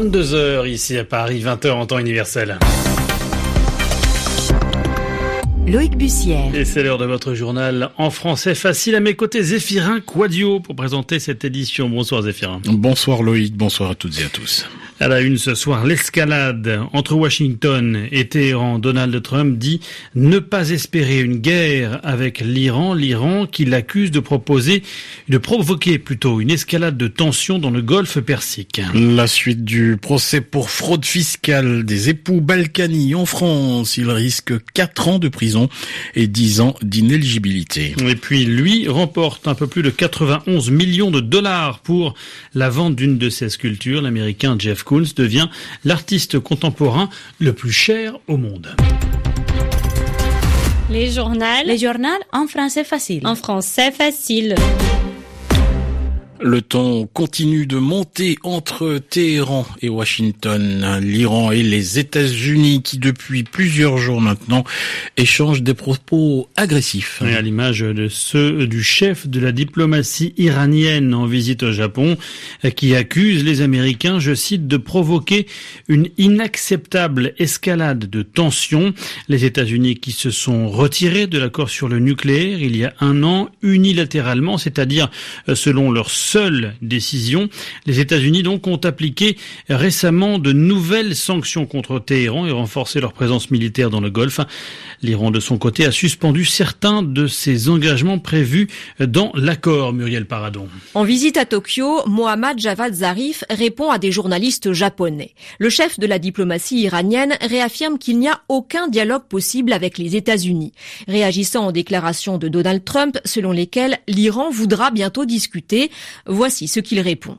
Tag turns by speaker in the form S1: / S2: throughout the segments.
S1: 22h ici à Paris, 20h en temps universel.
S2: Loïc Bussière.
S1: Et c'est l'heure de votre journal en français facile. À mes côtés, Zéphirin Quadio pour présenter cette édition. Bonsoir Zéphirin.
S3: Bonsoir Loïc, bonsoir à toutes et à tous.
S1: À la une ce soir, l'escalade entre Washington et Téhéran. Donald Trump dit ne pas espérer une guerre avec l'Iran. L'Iran qui l'accuse de proposer, de provoquer plutôt une escalade de tensions dans le golfe Persique.
S3: La suite du procès pour fraude fiscale des époux Balkany en France. Il risque 4 ans de prison et 10 ans d'inéligibilité.
S1: Et puis lui remporte un peu plus de 91 millions de dollars pour la vente d'une de ses sculptures. L'américain Jeff Koons devient l'artiste contemporain le plus cher au monde.
S4: Les journaux.
S2: Les journaux en français facile.
S4: En français facile.
S3: Le ton continue de monter entre Téhéran et Washington, l'Iran et les États-Unis qui depuis plusieurs jours maintenant échangent des propos agressifs.
S1: Et à l'image de ceux du chef de la diplomatie iranienne en visite au Japon qui accuse les Américains, je cite, de provoquer une inacceptable escalade de tensions. Les États-Unis qui se sont retirés de l'accord sur le nucléaire il y a un an unilatéralement, c'est-à-dire selon leur seule décision. Les États-Unis donc ont appliqué récemment de nouvelles sanctions contre Téhéran et renforcé leur présence militaire dans le Golfe. L'Iran de son côté a suspendu certains de ses engagements prévus dans l'accord. Muriel Paradon.
S5: En visite à Tokyo, Mohammad Javad Zarif répond à des journalistes japonais. Le chef de la diplomatie iranienne réaffirme qu'il n'y a aucun dialogue possible avec les États-Unis, réagissant aux déclarations de Donald Trump selon lesquelles l'Iran voudra bientôt discuter. Voici ce qu'il répond.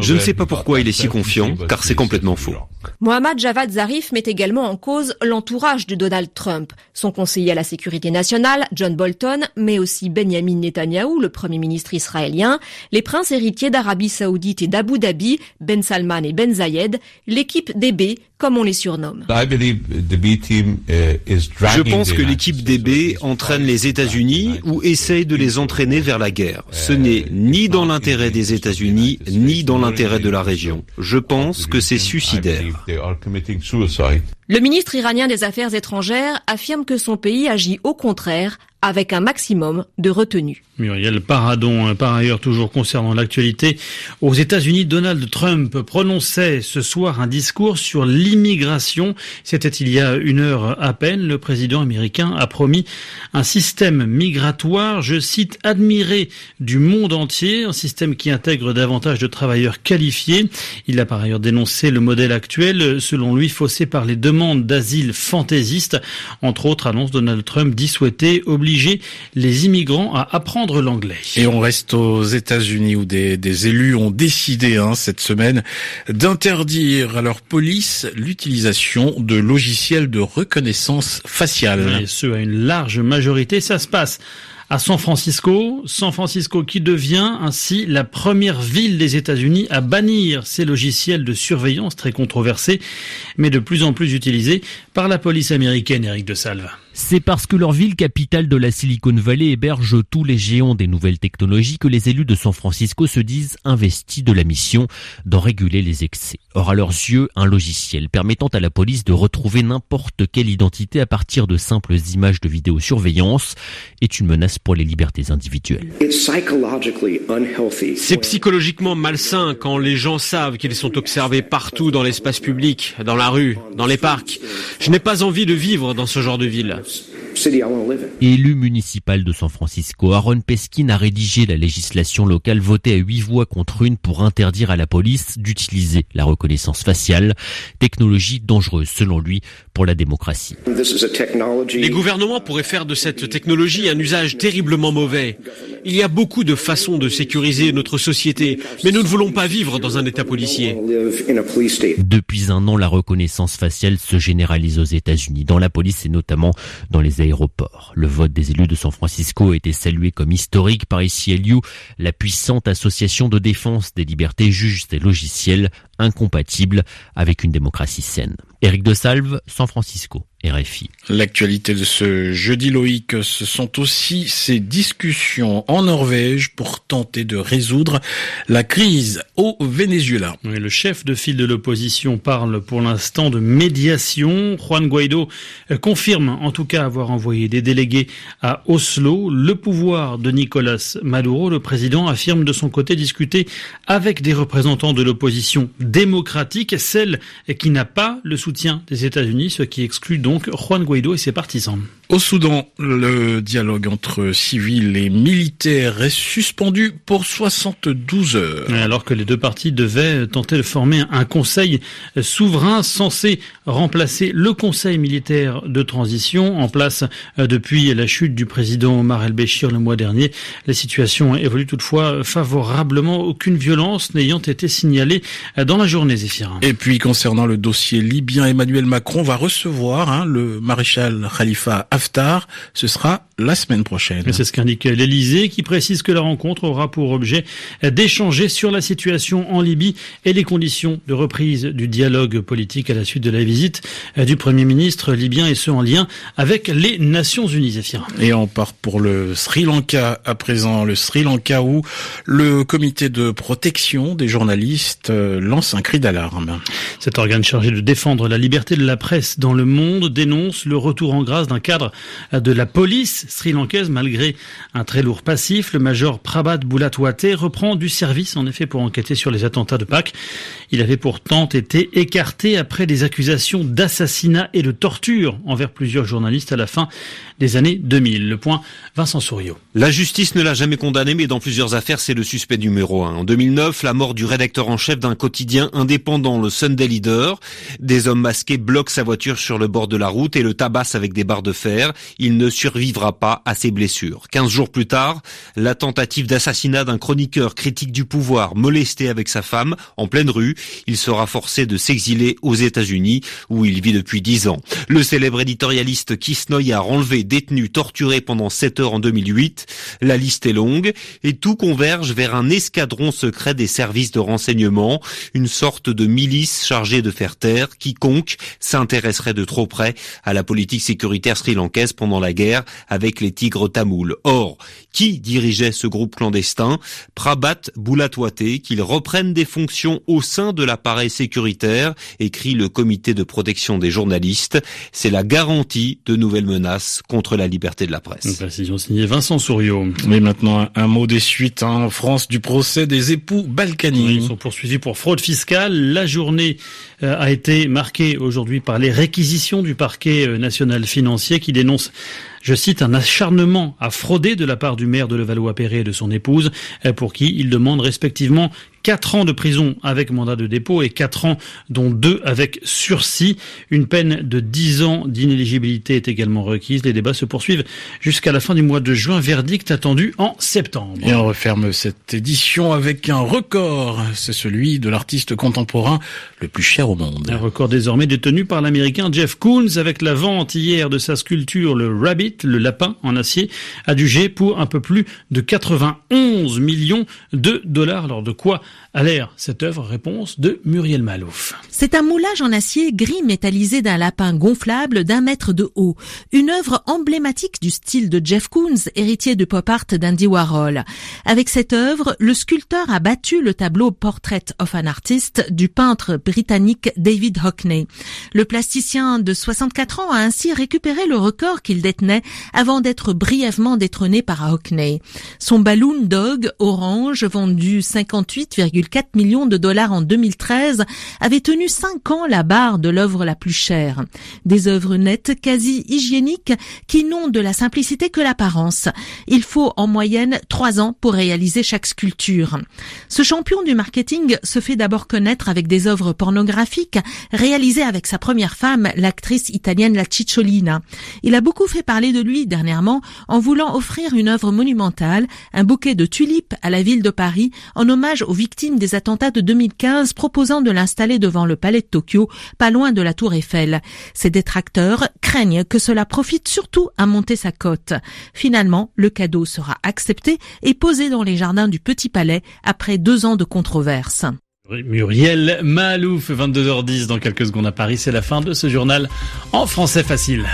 S6: Je ne sais pas pourquoi il est si confiant, car c'est complètement faux.
S5: Mohammad Javad Zarif met également en cause l'entourage de Donald Trump. Son conseiller à la sécurité nationale, John Bolton, mais aussi Benjamin Netanyahou, le premier ministre israélien, les princes héritiers d'Arabie saoudite et d'Abu Dhabi, Ben Salman et Ben Zayed, l'équipe DB, comme on les surnomme.
S6: Je pense que l'équipe DB entraîne les États-Unis ou essaye de les entraîner vers la guerre. Ce n'est ni dans l'intérêt des États-Unis, ni dans l'intérêt de la région. Je pense que c'est suicidaire.
S5: Le ministre iranien des Affaires étrangères affirme que son pays agit au contraire avec un maximum de retenue.
S1: Muriel Paradon, par ailleurs toujours concernant l'actualité, aux États-Unis, Donald Trump prononçait ce soir un discours sur l'immigration. C'était il y a une heure à peine. Le président américain a promis un système migratoire, je cite, admiré du monde entier, un système qui intègre davantage de travailleurs qualifiés. Il a par ailleurs dénoncé le modèle actuel, selon lui faussé par les demandes d'asile fantaisistes. Entre autres, annonce Donald Trump dit souhaiter obliger les immigrants à apprendre l'anglais.
S3: Et on reste aux États-Unis où des, des, élus ont décidé hein, cette semaine d'interdire à leur police l'utilisation de logiciels de reconnaissance faciale.
S1: Et ce à une large majorité, ça se passe à San Francisco. San Francisco qui devient ainsi la première ville des États-Unis à bannir ces logiciels de surveillance très controversés, mais de plus en plus utilisés par la police américaine, Eric de Salve.
S7: C'est parce que leur ville capitale de la Silicon Valley héberge tous les géants des nouvelles technologies que les élus de San Francisco se disent investis de la mission d'en réguler les excès. Or, à leurs yeux, un logiciel permettant à la police de retrouver n'importe quelle identité à partir de simples images de vidéosurveillance est une menace pour les libertés individuelles.
S8: C'est psychologiquement malsain quand les gens savent qu'ils sont observés partout dans l'espace public, dans la rue, dans les parcs. Je n'ai pas envie de vivre dans ce genre de ville.
S7: Élu municipal de San Francisco, Aaron Peskin a rédigé la législation locale votée à huit voix contre une pour interdire à la police d'utiliser la reconnaissance faciale, technologie dangereuse selon lui pour la démocratie.
S8: Les gouvernements pourraient faire de cette technologie un usage terriblement mauvais. Il y a beaucoup de façons de sécuriser notre société, mais nous ne voulons pas vivre dans un état policier.
S7: Depuis un an, la reconnaissance faciale se généralise aux États-Unis, dans la police et notamment dans les aéroports. Le vote des élus de San Francisco a été salué comme historique par ICLU. La puissante association de défense des libertés juge ces logiciels incompatible avec une démocratie saine. Éric de Salve, San Francisco. RFI.
S3: L'actualité de ce jeudi Loïc, ce sont aussi ces discussions en Norvège pour tenter de résoudre la crise au Venezuela.
S1: le chef de file de l'opposition parle pour l'instant de médiation. Juan Guaido confirme en tout cas avoir envoyé des délégués à Oslo. Le pouvoir de Nicolas Maduro, le président, affirme de son côté discuter avec des représentants de l'opposition démocratique, celle qui n'a pas le soutien des États-Unis, ce qui exclut donc Juan Guaido et ses partisans.
S3: Au Soudan, le dialogue entre civils et militaires est suspendu pour 72 heures.
S1: Alors que les deux parties devaient tenter de former un conseil souverain censé remplacer le conseil militaire de transition en place depuis la chute du président Omar el-Béchir le mois dernier. La situation évolue toutefois favorablement, aucune violence n'ayant été signalée dans la journée, Zéphirin.
S3: Et puis concernant le dossier libyen, Emmanuel Macron va recevoir hein, le maréchal Khalifa Haftar. Ce sera la semaine prochaine.
S1: C'est ce qu'indique l'Elysée qui précise que la rencontre aura pour objet d'échanger sur la situation en Libye et les conditions de reprise du dialogue politique à la suite de la visite du Premier ministre libyen et ce en lien avec les Nations Unies.
S3: Et on part pour le Sri Lanka à présent, le Sri Lanka où le comité de protection des journalistes euh, lance un cri d'alarme.
S1: Cet organe chargé de défendre la liberté de la presse dans le monde dénonce le retour en grâce d'un cadre de la police sri-lankaise malgré un très lourd passif. Le major Prabhat Boulatwate reprend du service en effet pour enquêter sur les attentats de Pâques. Il avait pourtant été écarté après des accusations d'assassinat et de torture envers plusieurs journalistes à la fin des années 2000. Le point, Vincent Souriau.
S6: La justice ne l'a jamais condamné, mais dans plusieurs affaires, c'est le suspect numéro un. En 2009, la mort du rédacteur en chef d'un quotidien indépendant, le Sunday Leader. Des hommes masqués bloquent sa voiture sur le bord de la route et le tabassent avec des barres de fer. Il ne survivra pas à ses blessures. Quinze jours plus tard, la tentative d'assassinat d'un chroniqueur critique du pouvoir, molesté avec sa femme, en pleine rue. Il sera forcé de s'exiler aux États-Unis, où il vit depuis dix ans. Le célèbre éditorialiste Kisnoy a enlevé détenu torturé pendant 7 heures en 2008. La liste est longue et tout converge vers un escadron secret des services de renseignement, une sorte de milice chargée de faire taire quiconque s'intéresserait de trop près à la politique sécuritaire sri-lankaise pendant la guerre avec les tigres tamouls. Or, qui dirigeait ce groupe clandestin? Prabhat Boulatwate, qu'il reprenne des fonctions au sein de l'appareil sécuritaire, écrit le comité de protection des journalistes. C'est la garantie de nouvelles menaces contre la liberté de la presse. Une
S1: précision signée Vincent Souriau.
S3: Mais maintenant, un mot des suites hein, en France du procès des époux Balkany.
S1: ils sont poursuivis pour fraude fiscale. La journée euh, a été marquée aujourd'hui par les réquisitions du parquet euh, national financier qui dénonce je cite, un acharnement à frauder de la part du maire de Levallois-Perret et de son épouse, euh, pour qui il demande respectivement 4 ans de prison avec mandat de dépôt et 4 ans dont 2 avec sursis. Une peine de 10 ans d'inéligibilité est également requise. Les débats se poursuivent jusqu'à la fin du mois de juin. Verdict attendu en septembre.
S3: Et on referme cette édition avec un record. C'est celui de l'artiste contemporain le plus cher au monde.
S1: Un record désormais détenu par l'américain Jeff Koons avec la vente hier de sa sculpture le Rabbit, le lapin en acier, adjugé pour un peu plus de 91 millions de dollars. Alors de quoi cette œuvre, réponse de Muriel Malouf.
S4: C'est un moulage en acier gris métallisé d'un lapin gonflable d'un mètre de haut. Une œuvre emblématique du style de Jeff Koons, héritier de pop art d'Andy Warhol. Avec cette œuvre, le sculpteur a battu le tableau Portrait of an Artist du peintre britannique David Hockney. Le plasticien de 64 ans a ainsi récupéré le record qu'il détenait avant d'être brièvement détrôné par Hockney. Son balloon dog orange vendu 58, 4 millions de dollars en 2013, avait tenu 5 ans la barre de l'œuvre la plus chère. Des œuvres nettes, quasi hygiéniques, qui n'ont de la simplicité que l'apparence. Il faut en moyenne 3 ans pour réaliser chaque sculpture. Ce champion du marketing se fait d'abord connaître avec des œuvres pornographiques réalisées avec sa première femme, l'actrice italienne La Cicciolina. Il a beaucoup fait parler de lui dernièrement en voulant offrir une œuvre monumentale, un bouquet de tulipes à la ville de Paris en hommage aux victimes des attentats de 2015 proposant de l'installer devant le palais de Tokyo, pas loin de la tour Eiffel. Ses détracteurs craignent que cela profite surtout à monter sa cote. Finalement, le cadeau sera accepté et posé dans les jardins du Petit Palais après deux ans de controverse.
S1: Muriel Malouf, 22h10 dans quelques secondes à Paris. C'est la fin de ce journal en français facile.